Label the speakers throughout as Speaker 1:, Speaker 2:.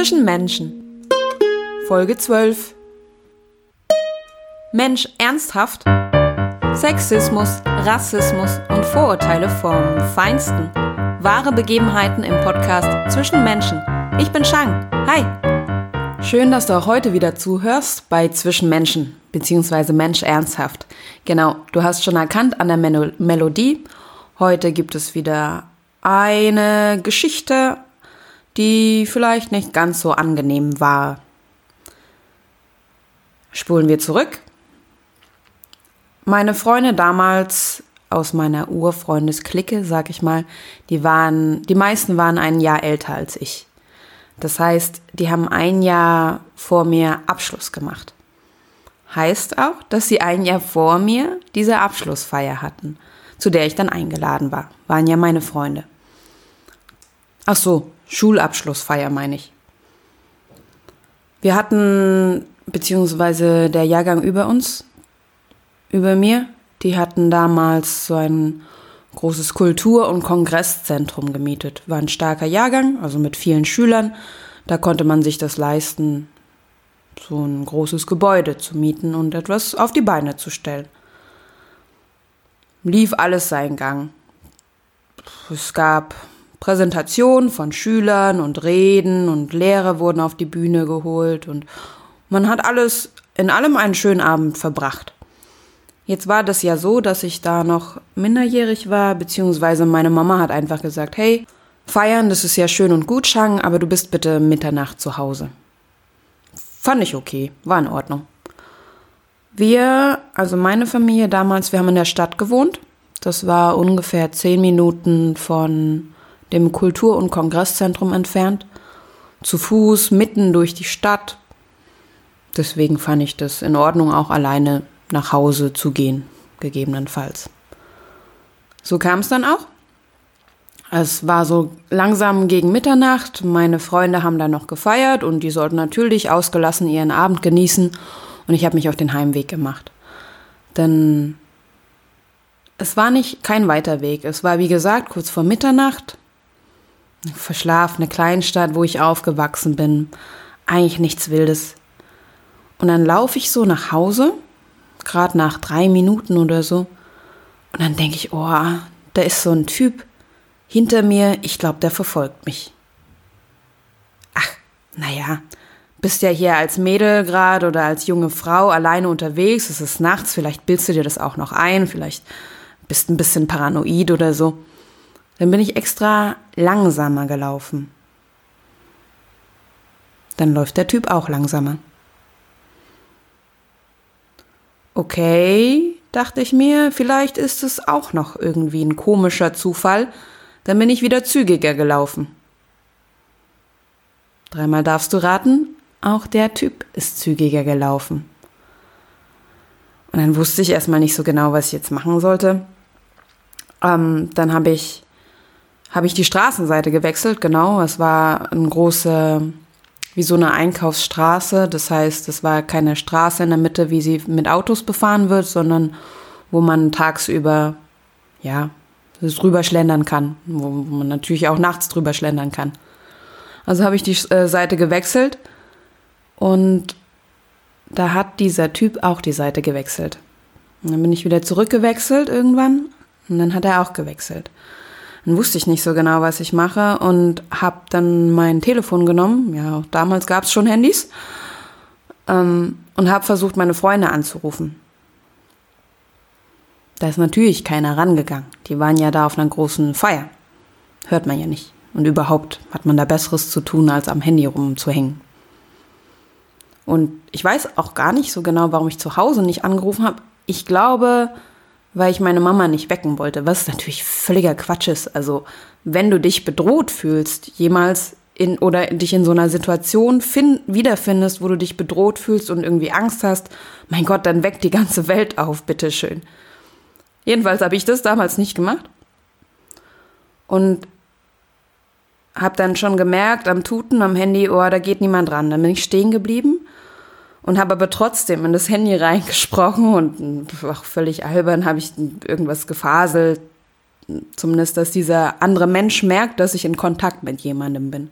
Speaker 1: Zwischen Menschen. Folge 12. Mensch, ernsthaft? Sexismus, Rassismus und Vorurteile vom Feinsten. Wahre Begebenheiten im Podcast Zwischen Menschen. Ich bin Shang. Hi. Schön, dass du auch heute wieder zuhörst bei Zwischen Menschen, beziehungsweise Mensch ernsthaft. Genau, du hast schon erkannt an der Mel Melodie. Heute gibt es wieder eine Geschichte die vielleicht nicht ganz so angenehm war. Spulen wir zurück. Meine Freunde damals aus meiner Urfreundesklicke, sag ich mal, die waren, die meisten waren ein Jahr älter als ich. Das heißt, die haben ein Jahr vor mir Abschluss gemacht. Heißt auch, dass sie ein Jahr vor mir diese Abschlussfeier hatten, zu der ich dann eingeladen war. Waren ja meine Freunde. Ach so, Schulabschlussfeier meine ich. Wir hatten, beziehungsweise der Jahrgang über uns, über mir, die hatten damals so ein großes Kultur- und Kongresszentrum gemietet. War ein starker Jahrgang, also mit vielen Schülern. Da konnte man sich das leisten, so ein großes Gebäude zu mieten und etwas auf die Beine zu stellen. Lief alles seinen Gang. Es gab Präsentationen von Schülern und Reden und Lehrer wurden auf die Bühne geholt und man hat alles in allem einen schönen Abend verbracht. Jetzt war das ja so, dass ich da noch minderjährig war, beziehungsweise meine Mama hat einfach gesagt, hey, feiern, das ist ja schön und gut, Shang, aber du bist bitte Mitternacht zu Hause. Fand ich okay, war in Ordnung. Wir, also meine Familie damals, wir haben in der Stadt gewohnt. Das war ungefähr zehn Minuten von dem Kultur- und Kongresszentrum entfernt, zu Fuß mitten durch die Stadt. Deswegen fand ich das in Ordnung, auch alleine nach Hause zu gehen, gegebenenfalls. So kam es dann auch. Es war so langsam gegen Mitternacht. Meine Freunde haben dann noch gefeiert und die sollten natürlich ausgelassen ihren Abend genießen. Und ich habe mich auf den Heimweg gemacht. Denn es war nicht kein weiter Weg. Es war, wie gesagt, kurz vor Mitternacht verschlafene Kleinstadt, wo ich aufgewachsen bin. Eigentlich nichts Wildes. Und dann laufe ich so nach Hause, gerade nach drei Minuten oder so. Und dann denke ich, oh, da ist so ein Typ hinter mir, ich glaube, der verfolgt mich. Ach, naja, bist ja hier als Mädel gerade oder als junge Frau alleine unterwegs, es ist nachts, vielleicht bildest du dir das auch noch ein, vielleicht bist ein bisschen paranoid oder so. Dann bin ich extra langsamer gelaufen. Dann läuft der Typ auch langsamer. Okay, dachte ich mir, vielleicht ist es auch noch irgendwie ein komischer Zufall. Dann bin ich wieder zügiger gelaufen. Dreimal darfst du raten, auch der Typ ist zügiger gelaufen. Und dann wusste ich erstmal nicht so genau, was ich jetzt machen sollte. Ähm, dann habe ich habe ich die Straßenseite gewechselt, genau. Es war eine große, wie so eine Einkaufsstraße. Das heißt, es war keine Straße in der Mitte, wie sie mit Autos befahren wird, sondern wo man tagsüber, ja, drüber schlendern kann, wo, man natürlich auch nachts drüber schlendern kann. Also habe ich die äh, Seite gewechselt und da hat dieser Typ auch die Seite gewechselt. Und dann bin ich wieder zurückgewechselt irgendwann und dann hat er auch gewechselt. Dann wusste ich nicht so genau, was ich mache und habe dann mein Telefon genommen. Ja, damals gab es schon Handys. Ähm, und habe versucht, meine Freunde anzurufen. Da ist natürlich keiner rangegangen. Die waren ja da auf einer großen Feier. Hört man ja nicht. Und überhaupt hat man da Besseres zu tun, als am Handy rumzuhängen. Und ich weiß auch gar nicht so genau, warum ich zu Hause nicht angerufen habe. Ich glaube, weil ich meine Mama nicht wecken wollte, was natürlich völliger Quatsch ist. Also, wenn du dich bedroht fühlst, jemals in oder dich in so einer Situation find, wiederfindest, wo du dich bedroht fühlst und irgendwie Angst hast, mein Gott, dann weckt die ganze Welt auf, bitteschön. Jedenfalls habe ich das damals nicht gemacht. Und habe dann schon gemerkt am Tuten am Handy, oh, da geht niemand ran. Dann bin ich stehen geblieben und habe aber trotzdem in das Handy reingesprochen und auch völlig albern habe ich irgendwas gefaselt. Zumindest, dass dieser andere Mensch merkt, dass ich in Kontakt mit jemandem bin.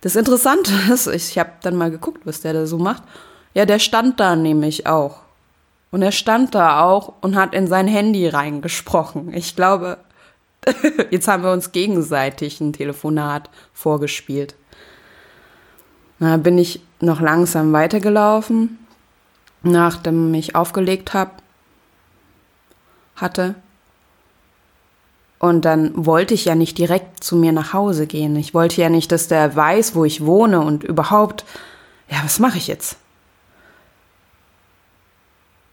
Speaker 1: Das Interessante ist, ich habe dann mal geguckt, was der da so macht. Ja, der stand da nämlich auch. Und er stand da auch und hat in sein Handy reingesprochen. Ich glaube, jetzt haben wir uns gegenseitig ein Telefonat vorgespielt. Da bin ich noch langsam weitergelaufen, nachdem ich aufgelegt hab, hatte. Und dann wollte ich ja nicht direkt zu mir nach Hause gehen. Ich wollte ja nicht, dass der weiß, wo ich wohne und überhaupt, ja, was mache ich jetzt?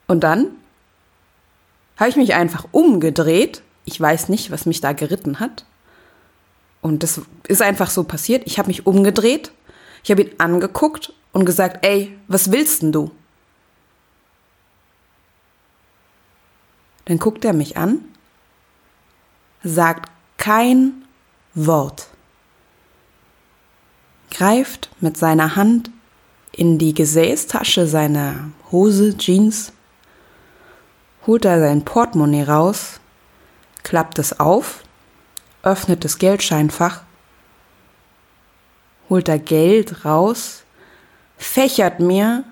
Speaker 1: Und dann habe ich mich einfach umgedreht. Ich weiß nicht, was mich da geritten hat. Und das ist einfach so passiert. Ich habe mich umgedreht, ich habe ihn angeguckt und gesagt, ey, was willst denn du? Dann guckt er mich an, sagt kein Wort, greift mit seiner Hand in die Gesäßtasche seiner Hose, Jeans holt er sein Portemonnaie raus, klappt es auf, öffnet das Geldscheinfach, holt er Geld raus, fächert mir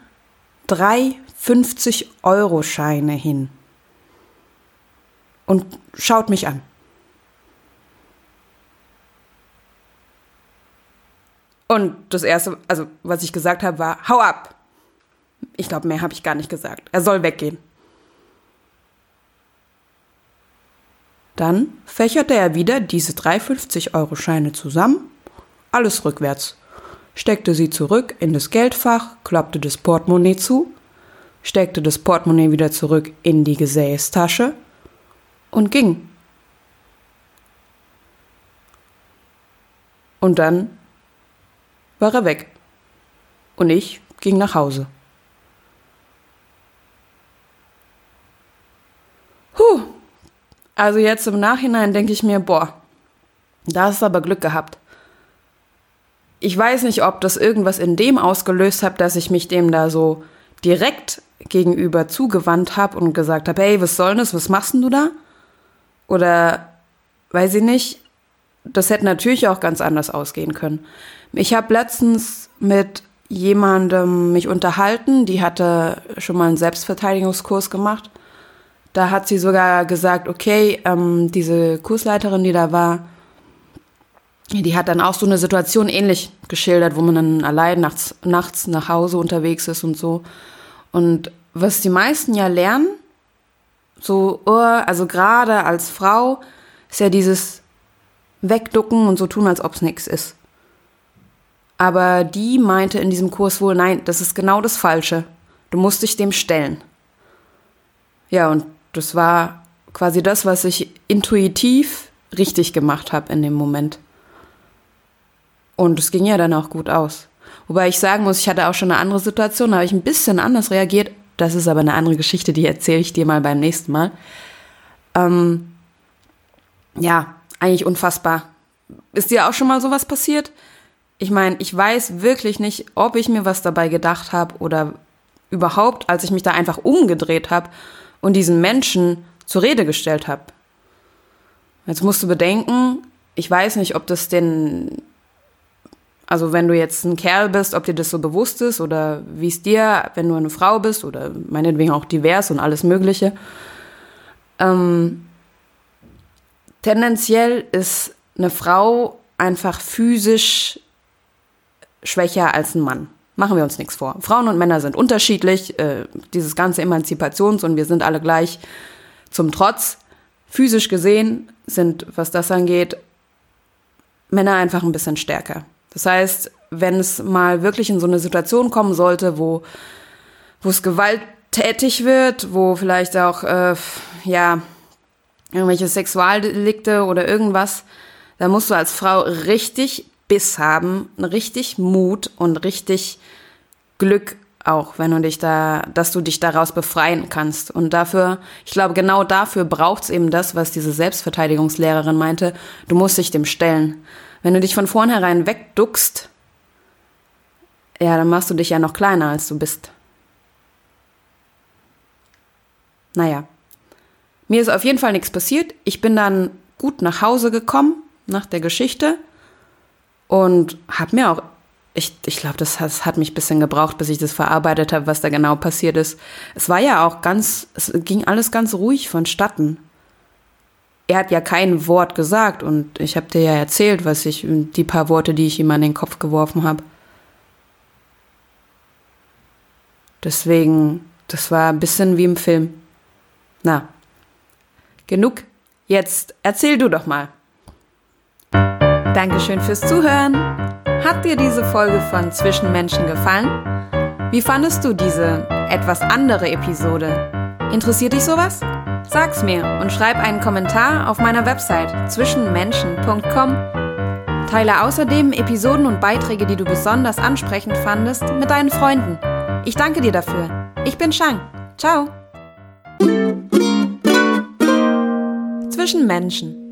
Speaker 1: drei 50-Euro-Scheine hin und schaut mich an. Und das Erste, also was ich gesagt habe, war, hau ab. Ich glaube, mehr habe ich gar nicht gesagt. Er soll weggehen. Dann fächerte er wieder diese drei 50-Euro-Scheine zusammen, alles rückwärts, steckte sie zurück in das Geldfach, klappte das Portemonnaie zu, steckte das Portemonnaie wieder zurück in die Gesäßtasche und ging. Und dann war er weg. Und ich ging nach Hause. Huh, also jetzt im Nachhinein denke ich mir, boah, da hast du aber Glück gehabt. Ich weiß nicht, ob das irgendwas in dem ausgelöst hat, dass ich mich dem da so direkt gegenüber zugewandt habe und gesagt habe, hey, was soll das, was machst denn du da? Oder weiß ich nicht, das hätte natürlich auch ganz anders ausgehen können. Ich habe letztens mit jemandem mich unterhalten, die hatte schon mal einen Selbstverteidigungskurs gemacht da hat sie sogar gesagt, okay, ähm, diese Kursleiterin, die da war, die hat dann auch so eine Situation ähnlich geschildert, wo man dann allein nachts, nachts nach Hause unterwegs ist und so. Und was die meisten ja lernen, so, oh, also gerade als Frau, ist ja dieses Wegducken und so tun, als ob es nichts ist. Aber die meinte in diesem Kurs wohl, nein, das ist genau das Falsche. Du musst dich dem stellen. Ja, und das war quasi das, was ich intuitiv richtig gemacht habe in dem Moment. Und es ging ja dann auch gut aus. Wobei ich sagen muss, ich hatte auch schon eine andere Situation, da habe ich ein bisschen anders reagiert. Das ist aber eine andere Geschichte, die erzähle ich dir mal beim nächsten Mal. Ähm, ja, eigentlich unfassbar. Ist dir auch schon mal sowas passiert? Ich meine, ich weiß wirklich nicht, ob ich mir was dabei gedacht habe oder überhaupt, als ich mich da einfach umgedreht habe und diesen Menschen zur Rede gestellt habe. Jetzt musst du bedenken, ich weiß nicht, ob das denn, also wenn du jetzt ein Kerl bist, ob dir das so bewusst ist oder wie es dir, wenn du eine Frau bist oder meinetwegen auch divers und alles Mögliche. Ähm, tendenziell ist eine Frau einfach physisch schwächer als ein Mann. Machen wir uns nichts vor. Frauen und Männer sind unterschiedlich. Äh, dieses ganze Emanzipations- und wir sind alle gleich zum Trotz. Physisch gesehen sind, was das angeht, Männer einfach ein bisschen stärker. Das heißt, wenn es mal wirklich in so eine Situation kommen sollte, wo, wo es gewalttätig wird, wo vielleicht auch, äh, ja, irgendwelche Sexualdelikte oder irgendwas, da musst du als Frau richtig Biss haben, richtig Mut und richtig Glück auch, wenn du dich da, dass du dich daraus befreien kannst. Und dafür, ich glaube, genau dafür braucht es eben das, was diese Selbstverteidigungslehrerin meinte. Du musst dich dem stellen. Wenn du dich von vornherein wegduckst, ja, dann machst du dich ja noch kleiner, als du bist. Naja. Mir ist auf jeden Fall nichts passiert. Ich bin dann gut nach Hause gekommen nach der Geschichte und habe mir auch ich, ich glaube, das, das hat mich ein bisschen gebraucht, bis ich das verarbeitet habe, was da genau passiert ist. Es war ja auch ganz, es ging alles ganz ruhig vonstatten. Er hat ja kein Wort gesagt und ich habe dir ja erzählt, was ich, die paar Worte, die ich ihm an den Kopf geworfen habe. Deswegen, das war ein bisschen wie im Film. Na, genug. Jetzt erzähl du doch mal. Dankeschön fürs Zuhören. Hat dir diese Folge von Zwischenmenschen gefallen? Wie fandest du diese etwas andere Episode? Interessiert dich sowas? Sag's mir und schreib einen Kommentar auf meiner Website zwischenmenschen.com. Teile außerdem Episoden und Beiträge, die du besonders ansprechend fandest, mit deinen Freunden. Ich danke dir dafür. Ich bin Shang. Ciao. Zwischen Menschen.